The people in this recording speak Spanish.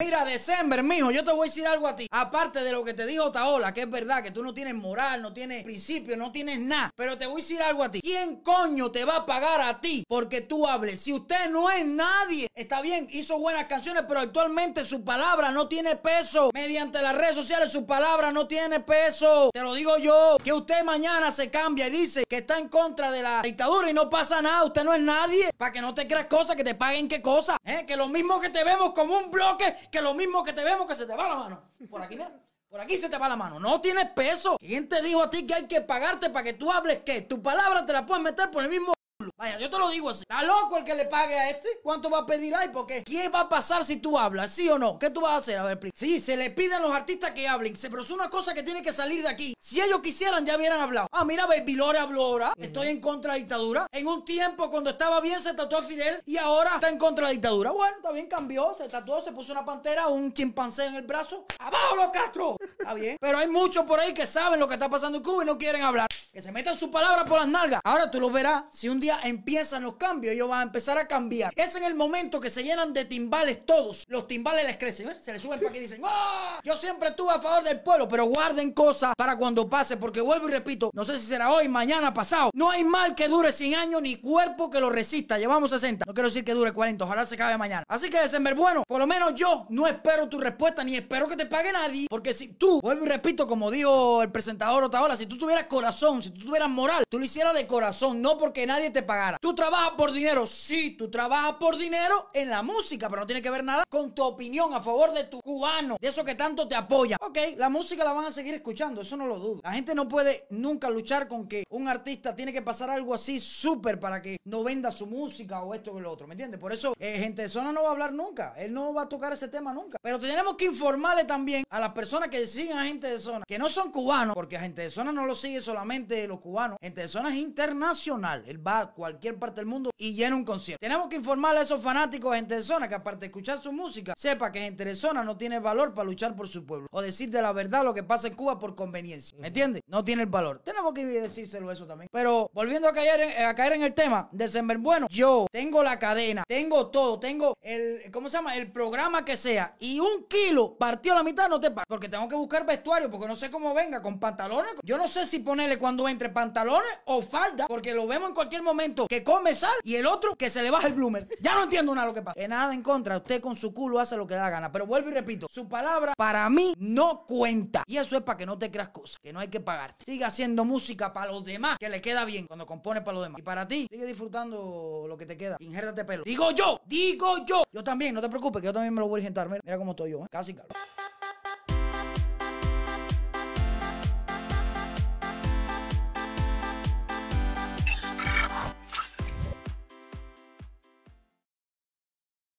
Mira, December, mijo, yo te voy a decir algo a ti. Aparte de lo que te dijo Taola, que es verdad que tú no tienes moral, no tienes principio, no tienes nada. Pero te voy a decir algo a ti. ¿Quién coño te va a pagar a ti porque tú hables? Si usted no es nadie, está bien, hizo buenas canciones, pero actualmente su palabra no tiene peso. Mediante las redes sociales su palabra no tiene peso. Te lo digo yo, que usted mañana se cambia y dice que está en contra de la dictadura y no pasa nada. Usted no es nadie. Para que no te creas cosas, que te paguen qué cosa. ¿Eh? Que lo mismo que te vemos como un bloque que lo mismo que te vemos que se te va la mano. Por aquí, mira. Por aquí se te va la mano. No tienes peso. ¿Quién te dijo a ti que hay que pagarte para que tú hables qué? Tu palabra te la puedes meter por el mismo Vaya, yo te lo digo así. ¿Está loco el que le pague a este? ¿Cuánto va a pedir ahí? Porque ¿qué va a pasar si tú hablas? ¿Sí o no? ¿Qué tú vas a hacer? A ver, Sí, se le piden a los artistas que hablen. Pero es una cosa que tiene que salir de aquí. Si ellos quisieran, ya hubieran hablado. Ah, mira, Baby Lore habló ahora. Estoy en contra de la dictadura. En un tiempo, cuando estaba bien, se tatuó a Fidel. Y ahora está en contra de la dictadura. Bueno, está bien, cambió. Se tatuó, se puso una pantera, un chimpancé en el brazo. ¡Abajo los Castro! Está bien. Pero hay muchos por ahí que saben lo que está pasando en Cuba y no quieren hablar. Que se metan sus palabras por las nalgas. Ahora tú lo verás. Si un día empiezan los cambios, ellos van a empezar a cambiar. Es en el momento que se llenan de timbales todos. Los timbales les crecen, ¿eh? se les suben para que dicen, ¡Oh! Yo siempre estuve a favor del pueblo, pero guarden cosas para cuando pase, porque vuelvo y repito, no sé si será hoy, mañana, pasado. No hay mal que dure 100 años ni cuerpo que lo resista. Llevamos 60. No quiero decir que dure 40, ojalá se acabe mañana. Así que, December, bueno, por lo menos yo no espero tu respuesta ni espero que te pague nadie, porque si tú, vuelvo y repito, como dijo el presentador Otaola, si tú tuvieras corazón, si tú tuvieras moral, tú lo hicieras de corazón, no porque nadie te pagara. Tú trabajas por dinero, sí, tú trabajas por dinero en la música, pero no tiene que ver nada con tu opinión a favor de tu cubano, de eso que tanto te apoya. Ok, la música la van a seguir escuchando, eso no lo dudo. La gente no puede nunca luchar con que un artista tiene que pasar algo así súper para que no venda su música o esto o lo otro, ¿me entiendes? Por eso, eh, gente de zona no va a hablar nunca, él no va a tocar ese tema nunca. Pero tenemos que informarle también a las personas que siguen a gente de zona, que no son cubanos, porque a gente de zona no lo sigue solamente los cubanos, gente de zona es internacional, él va cualquier parte del mundo y llena un concierto. Tenemos que informarle a esos fanáticos de gente de zona que aparte de escuchar su música, sepa que gente de zona no tiene valor para luchar por su pueblo o decir de la verdad lo que pasa en Cuba por conveniencia. ¿Me entiendes? No tiene el valor. Tenemos que decírselo eso también. Pero volviendo a caer en, a caer en el tema de Bueno, yo tengo la cadena, tengo todo, tengo el, ¿cómo se llama? El programa que sea y un kilo partido a la mitad no te paga. Porque tengo que buscar vestuario porque no sé cómo venga, con pantalones. Yo no sé si ponerle cuando entre pantalones o falda, porque lo vemos en cualquier momento que come sal y el otro que se le baja el bloomer. Ya no entiendo nada lo que pasa. Que nada en contra, usted con su culo hace lo que da gana. Pero vuelvo y repito, su palabra para mí no cuenta. Y eso es para que no te creas cosas, que no hay que pagarte. Sigue haciendo música para los demás, que le queda bien cuando compone para los demás. Y para ti, sigue disfrutando lo que te queda. Injértate pelo. Digo yo, digo yo. Yo también, no te preocupes, que yo también me lo voy a injertar. Mira, mira cómo estoy yo, ¿eh? casi calvo.